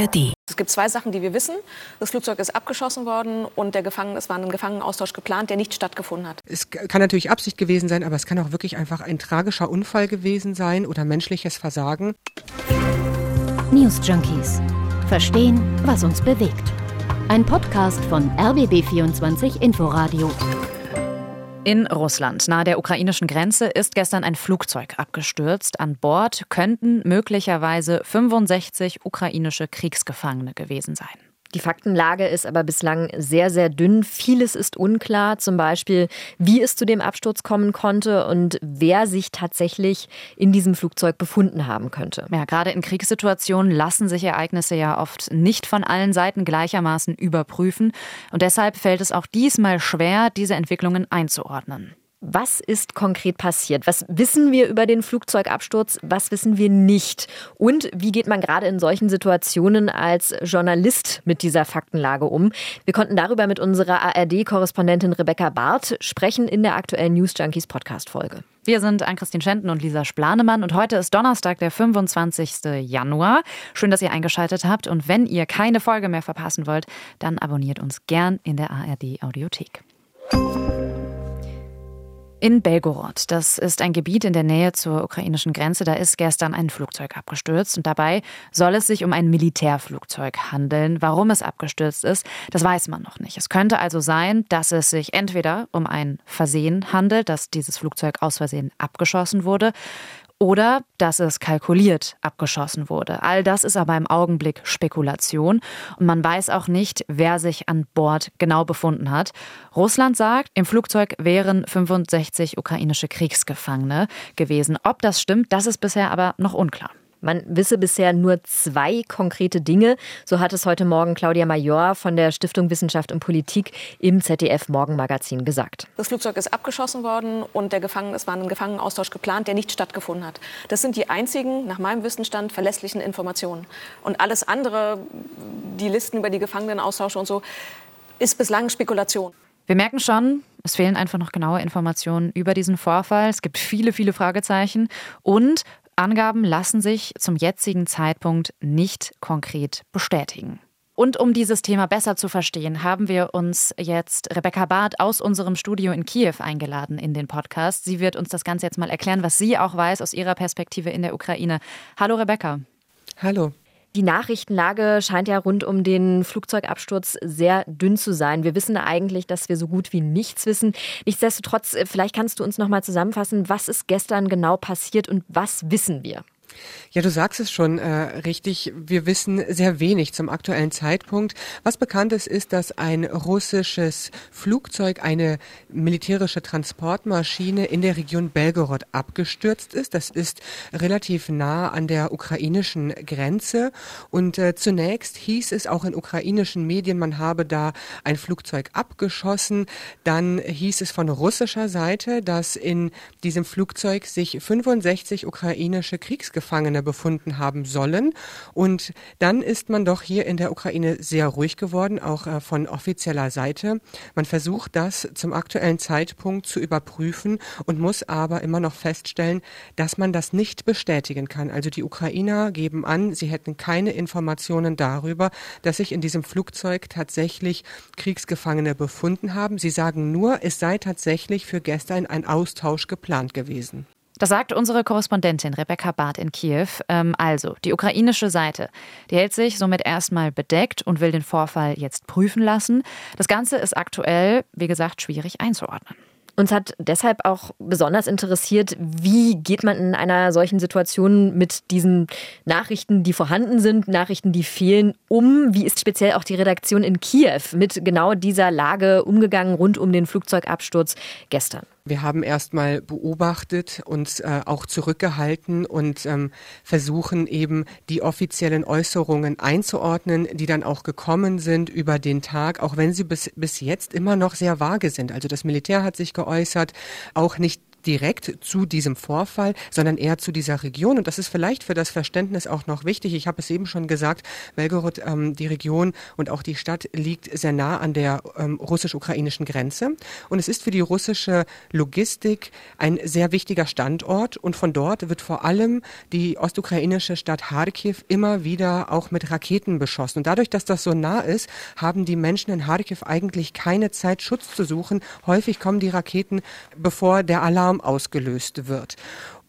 ARD. Es gibt zwei Sachen, die wir wissen. Das Flugzeug ist abgeschossen worden und der Gefangene, es war ein Gefangenenaustausch geplant, der nicht stattgefunden hat. Es kann natürlich Absicht gewesen sein, aber es kann auch wirklich einfach ein tragischer Unfall gewesen sein oder menschliches Versagen. News Junkies. Verstehen, was uns bewegt. Ein Podcast von RBB24 Inforadio. In Russland, nahe der ukrainischen Grenze, ist gestern ein Flugzeug abgestürzt. An Bord könnten möglicherweise 65 ukrainische Kriegsgefangene gewesen sein. Die Faktenlage ist aber bislang sehr, sehr dünn. Vieles ist unklar, zum Beispiel, wie es zu dem Absturz kommen konnte und wer sich tatsächlich in diesem Flugzeug befunden haben könnte. Ja, gerade in Kriegssituationen lassen sich Ereignisse ja oft nicht von allen Seiten gleichermaßen überprüfen. Und deshalb fällt es auch diesmal schwer, diese Entwicklungen einzuordnen. Was ist konkret passiert? Was wissen wir über den Flugzeugabsturz? Was wissen wir nicht? Und wie geht man gerade in solchen Situationen als Journalist mit dieser Faktenlage um? Wir konnten darüber mit unserer ARD-Korrespondentin Rebecca Barth sprechen in der aktuellen News Junkies Podcast-Folge. Wir sind Ann-Christine Schenten und Lisa Splanemann und heute ist Donnerstag, der 25. Januar. Schön, dass ihr eingeschaltet habt und wenn ihr keine Folge mehr verpassen wollt, dann abonniert uns gern in der ARD-Audiothek. In Belgorod, das ist ein Gebiet in der Nähe zur ukrainischen Grenze, da ist gestern ein Flugzeug abgestürzt und dabei soll es sich um ein Militärflugzeug handeln. Warum es abgestürzt ist, das weiß man noch nicht. Es könnte also sein, dass es sich entweder um ein Versehen handelt, dass dieses Flugzeug aus Versehen abgeschossen wurde, oder dass es kalkuliert abgeschossen wurde. All das ist aber im Augenblick Spekulation und man weiß auch nicht, wer sich an Bord genau befunden hat. Russland sagt, im Flugzeug wären 65 ukrainische Kriegsgefangene gewesen. Ob das stimmt, das ist bisher aber noch unklar. Man wisse bisher nur zwei konkrete Dinge. So hat es heute Morgen Claudia Major von der Stiftung Wissenschaft und Politik im ZDF Morgenmagazin gesagt. Das Flugzeug ist abgeschossen worden und der Gefangene, es war ein Gefangenenaustausch geplant, der nicht stattgefunden hat. Das sind die einzigen, nach meinem Wissensstand, verlässlichen Informationen. Und alles andere, die Listen über die Gefangenenaustausche und so, ist bislang Spekulation. Wir merken schon, es fehlen einfach noch genaue Informationen über diesen Vorfall. Es gibt viele, viele Fragezeichen. Und Angaben lassen sich zum jetzigen Zeitpunkt nicht konkret bestätigen. Und um dieses Thema besser zu verstehen, haben wir uns jetzt Rebecca Barth aus unserem Studio in Kiew eingeladen in den Podcast. Sie wird uns das Ganze jetzt mal erklären, was sie auch weiß aus ihrer Perspektive in der Ukraine. Hallo Rebecca. Hallo. Die Nachrichtenlage scheint ja rund um den Flugzeugabsturz sehr dünn zu sein. Wir wissen eigentlich, dass wir so gut wie nichts wissen. Nichtsdestotrotz, äh, vielleicht kannst du uns noch mal zusammenfassen, was ist gestern genau passiert und was wissen wir? Ja, du sagst es schon äh, richtig. Wir wissen sehr wenig zum aktuellen Zeitpunkt. Was bekannt ist, ist, dass ein russisches Flugzeug, eine militärische Transportmaschine in der Region Belgorod abgestürzt ist. Das ist relativ nah an der ukrainischen Grenze. Und äh, zunächst hieß es auch in ukrainischen Medien, man habe da ein Flugzeug abgeschossen. Dann hieß es von russischer Seite, dass in diesem Flugzeug sich 65 ukrainische Kriegsgefangene Kriegsgefangene befunden haben sollen. Und dann ist man doch hier in der Ukraine sehr ruhig geworden, auch äh, von offizieller Seite. Man versucht das zum aktuellen Zeitpunkt zu überprüfen und muss aber immer noch feststellen, dass man das nicht bestätigen kann. Also die Ukrainer geben an, sie hätten keine Informationen darüber, dass sich in diesem Flugzeug tatsächlich Kriegsgefangene befunden haben. Sie sagen nur, es sei tatsächlich für gestern ein Austausch geplant gewesen. Das sagt unsere Korrespondentin Rebecca Barth in Kiew. Ähm, also, die ukrainische Seite, die hält sich somit erstmal bedeckt und will den Vorfall jetzt prüfen lassen. Das Ganze ist aktuell, wie gesagt, schwierig einzuordnen. Uns hat deshalb auch besonders interessiert, wie geht man in einer solchen Situation mit diesen Nachrichten, die vorhanden sind, Nachrichten, die fehlen, um? Wie ist speziell auch die Redaktion in Kiew mit genau dieser Lage umgegangen rund um den Flugzeugabsturz gestern? Wir haben erstmal beobachtet, uns äh, auch zurückgehalten und ähm, versuchen eben die offiziellen Äußerungen einzuordnen, die dann auch gekommen sind über den Tag, auch wenn sie bis, bis jetzt immer noch sehr vage sind. Also das Militär hat sich geäußert, auch nicht direkt zu diesem Vorfall, sondern eher zu dieser Region. Und das ist vielleicht für das Verständnis auch noch wichtig. Ich habe es eben schon gesagt, Belgorod, ähm, die Region und auch die Stadt liegt sehr nah an der ähm, russisch-ukrainischen Grenze. Und es ist für die russische Logistik ein sehr wichtiger Standort. Und von dort wird vor allem die ostukrainische Stadt Kharkiv immer wieder auch mit Raketen beschossen. Und dadurch, dass das so nah ist, haben die Menschen in Kharkiv eigentlich keine Zeit, Schutz zu suchen. Häufig kommen die Raketen, bevor der Alarm ausgelöst wird.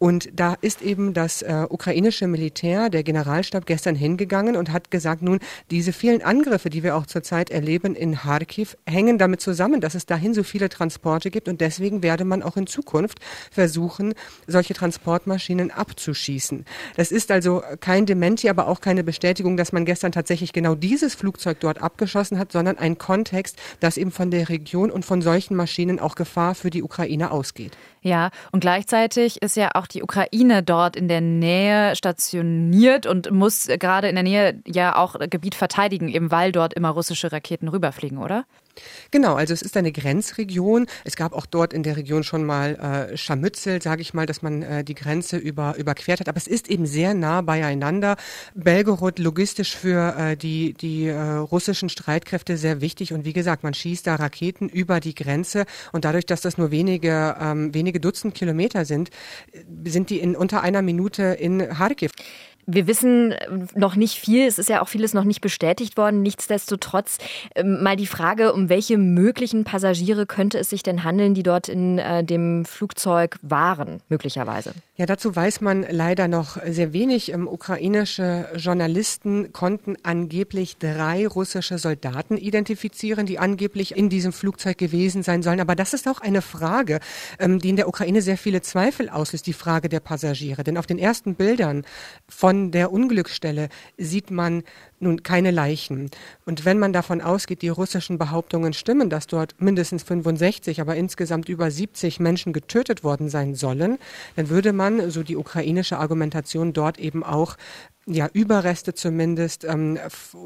Und da ist eben das äh, ukrainische Militär, der Generalstab gestern hingegangen und hat gesagt, nun, diese vielen Angriffe, die wir auch zurzeit erleben in Kharkiv, hängen damit zusammen, dass es dahin so viele Transporte gibt und deswegen werde man auch in Zukunft versuchen, solche Transportmaschinen abzuschießen. Das ist also kein Dementi, aber auch keine Bestätigung, dass man gestern tatsächlich genau dieses Flugzeug dort abgeschossen hat, sondern ein Kontext, dass eben von der Region und von solchen Maschinen auch Gefahr für die Ukraine ausgeht. Ja, und gleichzeitig ist ja auch die Ukraine dort in der Nähe stationiert und muss gerade in der Nähe ja auch Gebiet verteidigen, eben weil dort immer russische Raketen rüberfliegen, oder? Genau, also es ist eine Grenzregion. Es gab auch dort in der Region schon mal äh, Scharmützel, sage ich mal, dass man äh, die Grenze über, überquert hat. Aber es ist eben sehr nah beieinander. Belgorod logistisch für äh, die, die äh, russischen Streitkräfte sehr wichtig. Und wie gesagt, man schießt da Raketen über die Grenze. Und dadurch, dass das nur wenige, ähm, wenige Dutzend Kilometer sind, sind die in unter einer Minute in Kharkiv. Wir wissen äh, noch nicht viel. Es ist ja auch vieles noch nicht bestätigt worden. Nichtsdestotrotz ähm, mal die Frage, um welche möglichen Passagiere könnte es sich denn handeln, die dort in äh, dem Flugzeug waren, möglicherweise? Ja, dazu weiß man leider noch sehr wenig. Ähm, ukrainische Journalisten konnten angeblich drei russische Soldaten identifizieren, die angeblich in diesem Flugzeug gewesen sein sollen. Aber das ist auch eine Frage, ähm, die in der Ukraine sehr viele Zweifel auslöst, die Frage der Passagiere. Denn auf den ersten Bildern von der Unglücksstelle sieht man nun keine Leichen. Und wenn man davon ausgeht, die russischen Behauptungen stimmen, dass dort mindestens 65, aber insgesamt über 70 Menschen getötet worden sein sollen, dann würde man so die ukrainische Argumentation, dort eben auch ja, Überreste zumindest, ähm,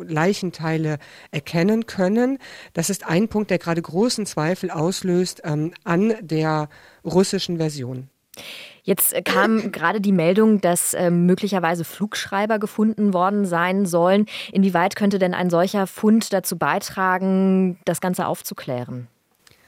Leichenteile erkennen können. Das ist ein Punkt, der gerade großen Zweifel auslöst ähm, an der russischen Version. Jetzt kam gerade die Meldung, dass äh, möglicherweise Flugschreiber gefunden worden sein sollen. Inwieweit könnte denn ein solcher Fund dazu beitragen, das Ganze aufzuklären?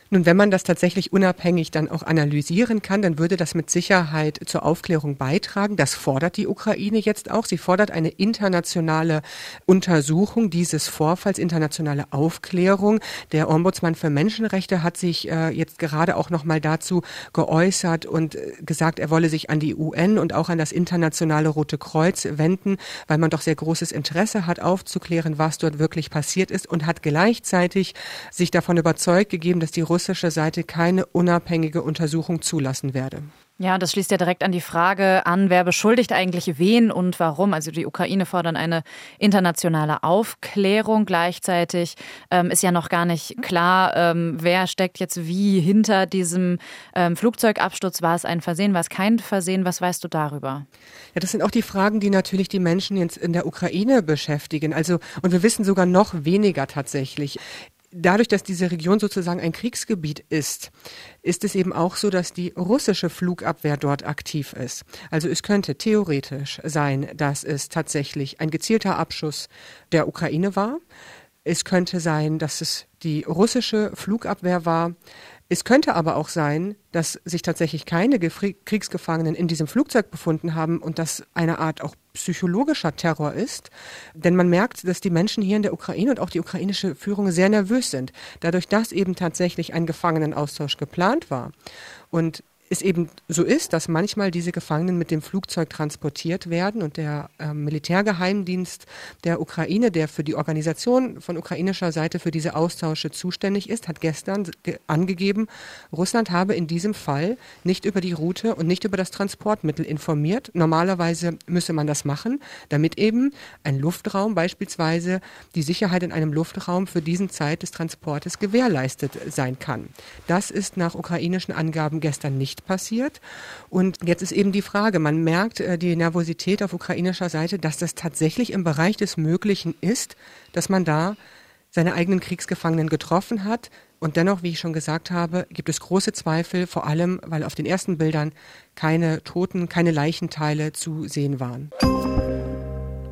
Nun, wenn man das tatsächlich unabhängig dann auch analysieren kann, dann würde das mit Sicherheit zur Aufklärung beitragen. Das fordert die Ukraine jetzt auch. Sie fordert eine internationale Untersuchung dieses Vorfalls, internationale Aufklärung. Der Ombudsmann für Menschenrechte hat sich äh, jetzt gerade auch noch mal dazu geäußert und äh, gesagt, er wolle sich an die UN und auch an das internationale Rote Kreuz wenden, weil man doch sehr großes Interesse hat, aufzuklären, was dort wirklich passiert ist und hat gleichzeitig sich davon überzeugt gegeben, dass die russische Seite keine unabhängige Untersuchung zulassen werde. Ja, das schließt ja direkt an die Frage an, wer beschuldigt eigentlich wen und warum. Also die Ukraine fordern eine internationale Aufklärung. Gleichzeitig ähm, ist ja noch gar nicht klar, ähm, wer steckt jetzt wie hinter diesem ähm, Flugzeugabsturz. War es ein Versehen, war es kein Versehen? Was weißt du darüber? Ja, das sind auch die Fragen, die natürlich die Menschen jetzt in der Ukraine beschäftigen. Also, und wir wissen sogar noch weniger tatsächlich dadurch, dass diese Region sozusagen ein Kriegsgebiet ist, ist es eben auch so, dass die russische Flugabwehr dort aktiv ist. Also es könnte theoretisch sein, dass es tatsächlich ein gezielter Abschuss der Ukraine war. Es könnte sein, dass es die russische Flugabwehr war. Es könnte aber auch sein, dass sich tatsächlich keine Kriegsgefangenen in diesem Flugzeug befunden haben und das eine Art auch psychologischer Terror ist. Denn man merkt, dass die Menschen hier in der Ukraine und auch die ukrainische Führung sehr nervös sind. Dadurch, dass eben tatsächlich ein Gefangenenaustausch geplant war. Und es eben so ist, dass manchmal diese Gefangenen mit dem Flugzeug transportiert werden und der äh, Militärgeheimdienst der Ukraine, der für die Organisation von ukrainischer Seite für diese Austausche zuständig ist, hat gestern angegeben, Russland habe in diesem Fall nicht über die Route und nicht über das Transportmittel informiert. Normalerweise müsse man das machen, damit eben ein Luftraum beispielsweise die Sicherheit in einem Luftraum für diesen Zeit des Transportes gewährleistet sein kann. Das ist nach ukrainischen Angaben gestern nicht nicht passiert. Und jetzt ist eben die Frage, man merkt äh, die Nervosität auf ukrainischer Seite, dass das tatsächlich im Bereich des Möglichen ist, dass man da seine eigenen Kriegsgefangenen getroffen hat, Und dennoch, wie ich schon gesagt habe, gibt es große Zweifel, vor allem weil auf den ersten Bildern keine Toten, keine Leichenteile zu sehen waren.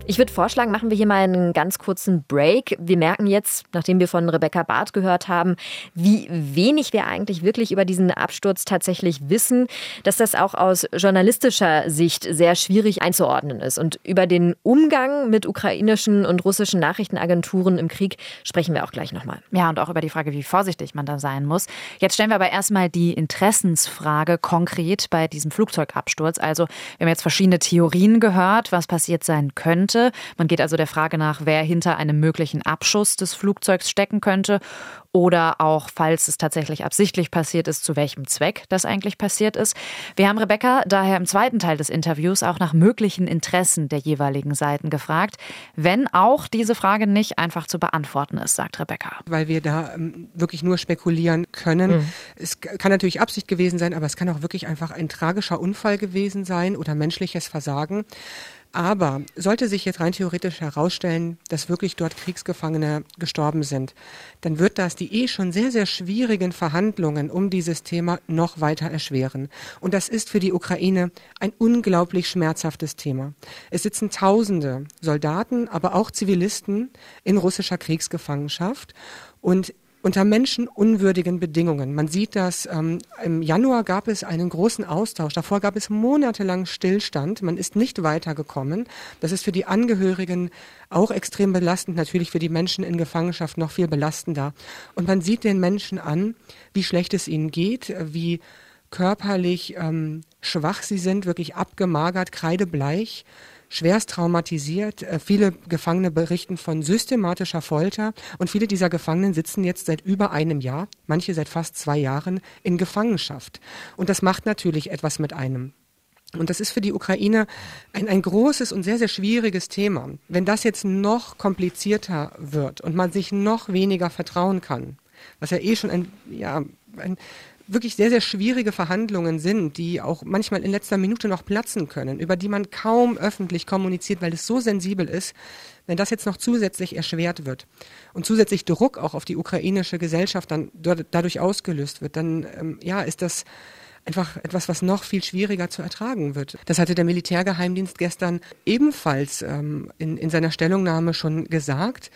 Ich würde vorschlagen, machen wir hier mal einen ganz kurzen Break. Wir merken jetzt, nachdem wir von Rebecca Barth gehört haben, wie wenig wir eigentlich wirklich über diesen Absturz tatsächlich wissen, dass das auch aus journalistischer Sicht sehr schwierig einzuordnen ist. Und über den Umgang mit ukrainischen und russischen Nachrichtenagenturen im Krieg sprechen wir auch gleich nochmal. Ja, und auch über die Frage, wie vorsichtig man da sein muss. Jetzt stellen wir aber erstmal die Interessensfrage konkret bei diesem Flugzeugabsturz. Also, wir haben jetzt verschiedene Theorien gehört, was passiert sein könnte könnte. Man geht also der Frage nach, wer hinter einem möglichen Abschuss des Flugzeugs stecken könnte oder auch, falls es tatsächlich absichtlich passiert ist, zu welchem Zweck das eigentlich passiert ist. Wir haben Rebecca daher im zweiten Teil des Interviews auch nach möglichen Interessen der jeweiligen Seiten gefragt, wenn auch diese Frage nicht einfach zu beantworten ist, sagt Rebecca. Weil wir da ähm, wirklich nur spekulieren können. Mhm. Es kann natürlich Absicht gewesen sein, aber es kann auch wirklich einfach ein tragischer Unfall gewesen sein oder menschliches Versagen. Aber sollte sich jetzt rein theoretisch herausstellen, dass wirklich dort Kriegsgefangene gestorben sind, dann wird das die eh schon sehr, sehr schwierigen Verhandlungen um dieses Thema noch weiter erschweren. Und das ist für die Ukraine ein unglaublich schmerzhaftes Thema. Es sitzen Tausende Soldaten, aber auch Zivilisten in russischer Kriegsgefangenschaft. Und unter menschenunwürdigen Bedingungen. Man sieht das, ähm, im Januar gab es einen großen Austausch. Davor gab es monatelang Stillstand. Man ist nicht weitergekommen. Das ist für die Angehörigen auch extrem belastend, natürlich für die Menschen in Gefangenschaft noch viel belastender. Und man sieht den Menschen an, wie schlecht es ihnen geht, wie körperlich ähm, schwach sie sind, wirklich abgemagert, kreidebleich schwerst traumatisiert. Äh, viele Gefangene berichten von systematischer Folter und viele dieser Gefangenen sitzen jetzt seit über einem Jahr, manche seit fast zwei Jahren in Gefangenschaft. Und das macht natürlich etwas mit einem. Und das ist für die Ukraine ein, ein großes und sehr, sehr schwieriges Thema. Wenn das jetzt noch komplizierter wird und man sich noch weniger vertrauen kann, was ja eh schon ein, ja, ein wirklich sehr, sehr schwierige Verhandlungen sind, die auch manchmal in letzter Minute noch platzen können, über die man kaum öffentlich kommuniziert, weil es so sensibel ist, wenn das jetzt noch zusätzlich erschwert wird und zusätzlich Druck auch auf die ukrainische Gesellschaft dann dadurch ausgelöst wird, dann ähm, ja, ist das einfach etwas, was noch viel schwieriger zu ertragen wird. Das hatte der Militärgeheimdienst gestern ebenfalls ähm, in, in seiner Stellungnahme schon gesagt.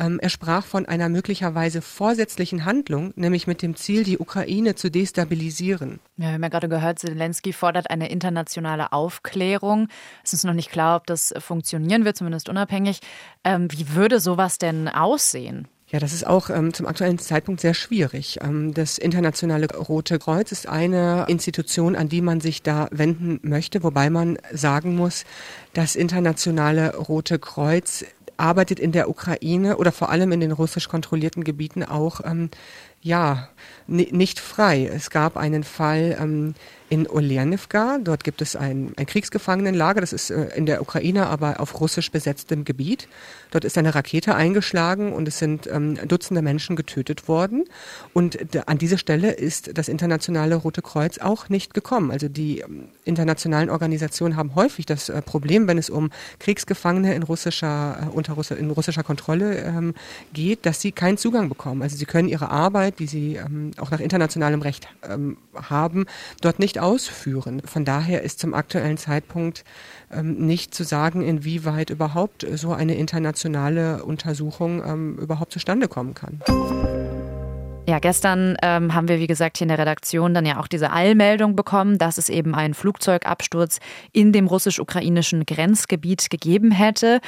Ähm, er sprach von einer möglicherweise vorsätzlichen Handlung, nämlich mit dem Ziel, die Ukraine zu destabilisieren. Ja, wir haben ja gerade gehört, Zelensky fordert eine internationale Aufklärung. Es ist noch nicht klar, ob das funktionieren wird, zumindest unabhängig. Ähm, wie würde sowas denn aussehen? Ja, das ist auch ähm, zum aktuellen Zeitpunkt sehr schwierig. Ähm, das Internationale Rote Kreuz ist eine Institution, an die man sich da wenden möchte, wobei man sagen muss, das Internationale Rote Kreuz arbeitet in der Ukraine oder vor allem in den russisch kontrollierten Gebieten auch ähm, ja nicht frei. Es gab einen Fall ähm, in Olernivka. Dort gibt es ein, ein Kriegsgefangenenlager. Das ist äh, in der Ukraine, aber auf russisch besetztem Gebiet. Dort ist eine Rakete eingeschlagen und es sind ähm, Dutzende Menschen getötet worden. Und an diese Stelle ist das Internationale Rote Kreuz auch nicht gekommen. Also die ähm, internationalen Organisationen haben häufig das äh, Problem, wenn es um Kriegsgefangene in russischer, äh, unter Russi in russischer Kontrolle ähm, geht, dass sie keinen Zugang bekommen. Also sie können ihre Arbeit, die sie ähm, auch nach internationalem Recht ähm, haben, dort nicht ausführen. Von daher ist zum aktuellen Zeitpunkt ähm, nicht zu sagen, inwieweit überhaupt so eine internationale Untersuchung ähm, überhaupt zustande kommen kann. Ja, gestern ähm, haben wir, wie gesagt, hier in der Redaktion dann ja auch diese Eilmeldung bekommen, dass es eben einen Flugzeugabsturz in dem russisch-ukrainischen Grenzgebiet gegeben hätte.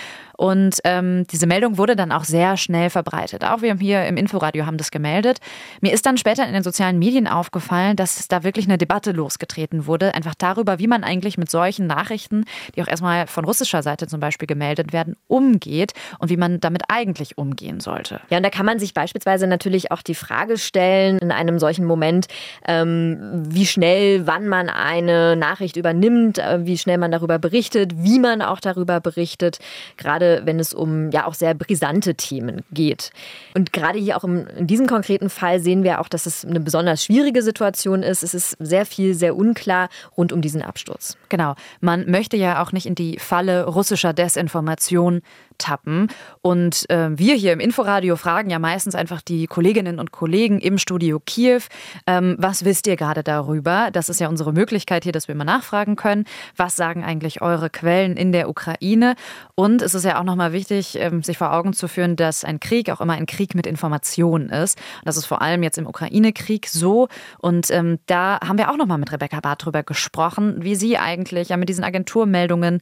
Und ähm, diese Meldung wurde dann auch sehr schnell verbreitet. Auch wir hier im Inforadio haben das gemeldet. Mir ist dann später in den sozialen Medien aufgefallen, dass da wirklich eine Debatte losgetreten wurde, einfach darüber, wie man eigentlich mit solchen Nachrichten, die auch erstmal von russischer Seite zum Beispiel gemeldet werden, umgeht und wie man damit eigentlich umgehen sollte. Ja, und da kann man sich beispielsweise natürlich auch die Frage stellen in einem solchen Moment, ähm, wie schnell, wann man eine Nachricht übernimmt, äh, wie schnell man darüber berichtet, wie man auch darüber berichtet. Gerade wenn es um ja auch sehr brisante Themen geht. Und gerade hier auch im, in diesem konkreten Fall sehen wir auch, dass es eine besonders schwierige Situation ist. Es ist sehr viel, sehr unklar rund um diesen Absturz. Genau. Man möchte ja auch nicht in die Falle russischer Desinformation tappen. Und äh, wir hier im Inforadio fragen ja meistens einfach die Kolleginnen und Kollegen im Studio Kiew, ähm, was wisst ihr gerade darüber? Das ist ja unsere Möglichkeit hier, dass wir mal nachfragen können. Was sagen eigentlich eure Quellen in der Ukraine? Und es ist ja auch nochmal wichtig, ähm, sich vor Augen zu führen, dass ein Krieg auch immer ein Krieg mit Informationen ist. Das ist vor allem jetzt im Ukraine-Krieg so. Und ähm, da haben wir auch nochmal mit Rebecca Barth drüber gesprochen, wie sie eigentlich ja mit diesen Agenturmeldungen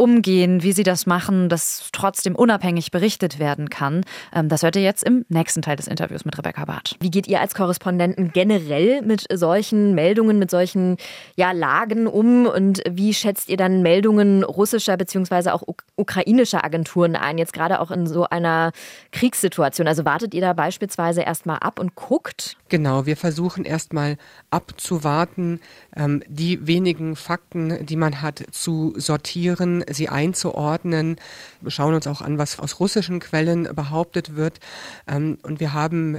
umgehen, wie sie das machen, dass trotzdem unabhängig berichtet werden kann. Ähm, das hört ihr jetzt im nächsten Teil des Interviews mit Rebecca Barth. Wie geht ihr als Korrespondenten generell mit solchen Meldungen, mit solchen ja, Lagen um und wie schätzt ihr dann Meldungen russischer bzw. auch ukrainischer Agenturen ein, jetzt gerade auch in so einer Kriegssituation? Also wartet ihr da beispielsweise erstmal ab und guckt? Genau, wir versuchen erstmal abzuwarten, ähm, die wenigen Fakten, die man hat, zu sortieren, sie einzuordnen. Wir schauen uns auch an, was aus russischen Quellen behauptet wird. Ähm, und wir haben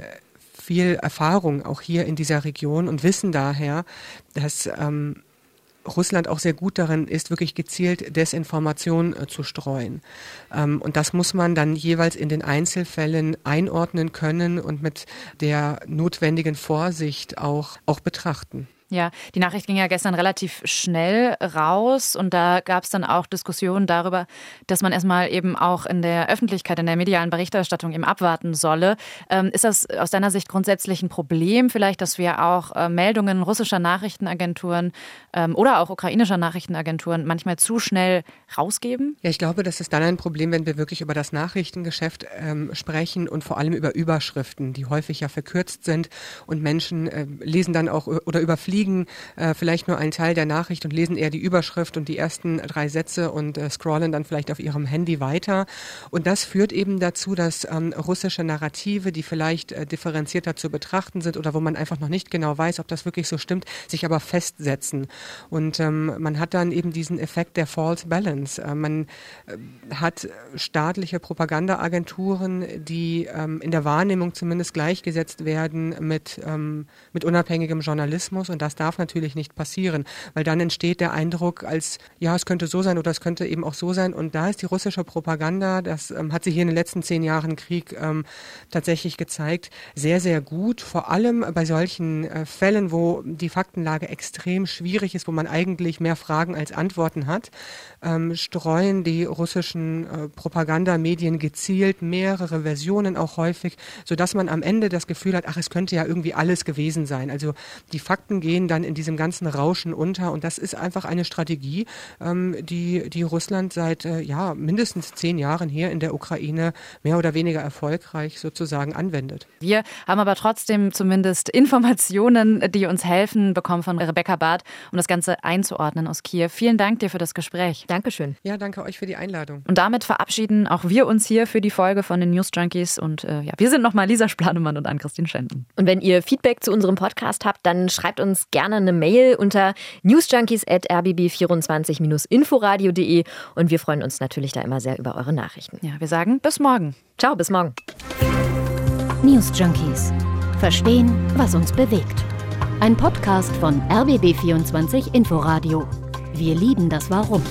viel Erfahrung auch hier in dieser Region und wissen daher, dass ähm, Russland auch sehr gut darin ist, wirklich gezielt Desinformation äh, zu streuen. Ähm, und das muss man dann jeweils in den Einzelfällen einordnen können und mit der notwendigen Vorsicht auch, auch betrachten. Ja, die Nachricht ging ja gestern relativ schnell raus und da gab es dann auch Diskussionen darüber, dass man erstmal eben auch in der Öffentlichkeit, in der medialen Berichterstattung eben abwarten solle. Ähm, ist das aus deiner Sicht grundsätzlich ein Problem, vielleicht, dass wir auch äh, Meldungen russischer Nachrichtenagenturen ähm, oder auch ukrainischer Nachrichtenagenturen manchmal zu schnell rausgeben? Ja, ich glaube, das ist dann ein Problem, wenn wir wirklich über das Nachrichtengeschäft ähm, sprechen und vor allem über Überschriften, die häufig ja verkürzt sind und Menschen äh, lesen dann auch oder überfliegen überfliegen äh, vielleicht nur einen Teil der Nachricht und lesen eher die Überschrift und die ersten drei Sätze und äh, scrollen dann vielleicht auf ihrem Handy weiter. Und das führt eben dazu, dass ähm, russische Narrative, die vielleicht äh, differenzierter zu betrachten sind oder wo man einfach noch nicht genau weiß, ob das wirklich so stimmt, sich aber festsetzen. Und ähm, man hat dann eben diesen Effekt der False Balance. Äh, man äh, hat staatliche Propagandaagenturen, die ähm, in der Wahrnehmung zumindest gleichgesetzt werden mit, ähm, mit unabhängigem Journalismus und das das darf natürlich nicht passieren, weil dann entsteht der Eindruck, als ja, es könnte so sein oder es könnte eben auch so sein. Und da ist die russische Propaganda, das ähm, hat sich hier in den letzten zehn Jahren Krieg ähm, tatsächlich gezeigt, sehr, sehr gut. Vor allem bei solchen äh, Fällen, wo die Faktenlage extrem schwierig ist, wo man eigentlich mehr Fragen als Antworten hat, ähm, streuen die russischen äh, Propagandamedien gezielt mehrere Versionen auch häufig, sodass man am Ende das Gefühl hat, ach, es könnte ja irgendwie alles gewesen sein. Also die Fakten gehen gehen dann in diesem ganzen Rauschen unter. Und das ist einfach eine Strategie, ähm, die, die Russland seit äh, ja, mindestens zehn Jahren hier in der Ukraine mehr oder weniger erfolgreich sozusagen anwendet. Wir haben aber trotzdem zumindest Informationen, die uns helfen, bekommen von Rebecca Barth, um das Ganze einzuordnen aus Kiew. Vielen Dank dir für das Gespräch. Dankeschön. Ja, danke euch für die Einladung. Und damit verabschieden auch wir uns hier für die Folge von den News Junkies. Und äh, ja, wir sind nochmal Lisa Splanemann und Ann-Christine Schenden. Und wenn ihr Feedback zu unserem Podcast habt, dann schreibt uns gerne eine Mail unter newsjunkies.rbb24-inforadio.de und wir freuen uns natürlich da immer sehr über eure Nachrichten. Ja, wir sagen bis morgen. Ciao, bis morgen. News Junkies. Verstehen, was uns bewegt. Ein Podcast von RBB24 Inforadio. Wir lieben das Warum.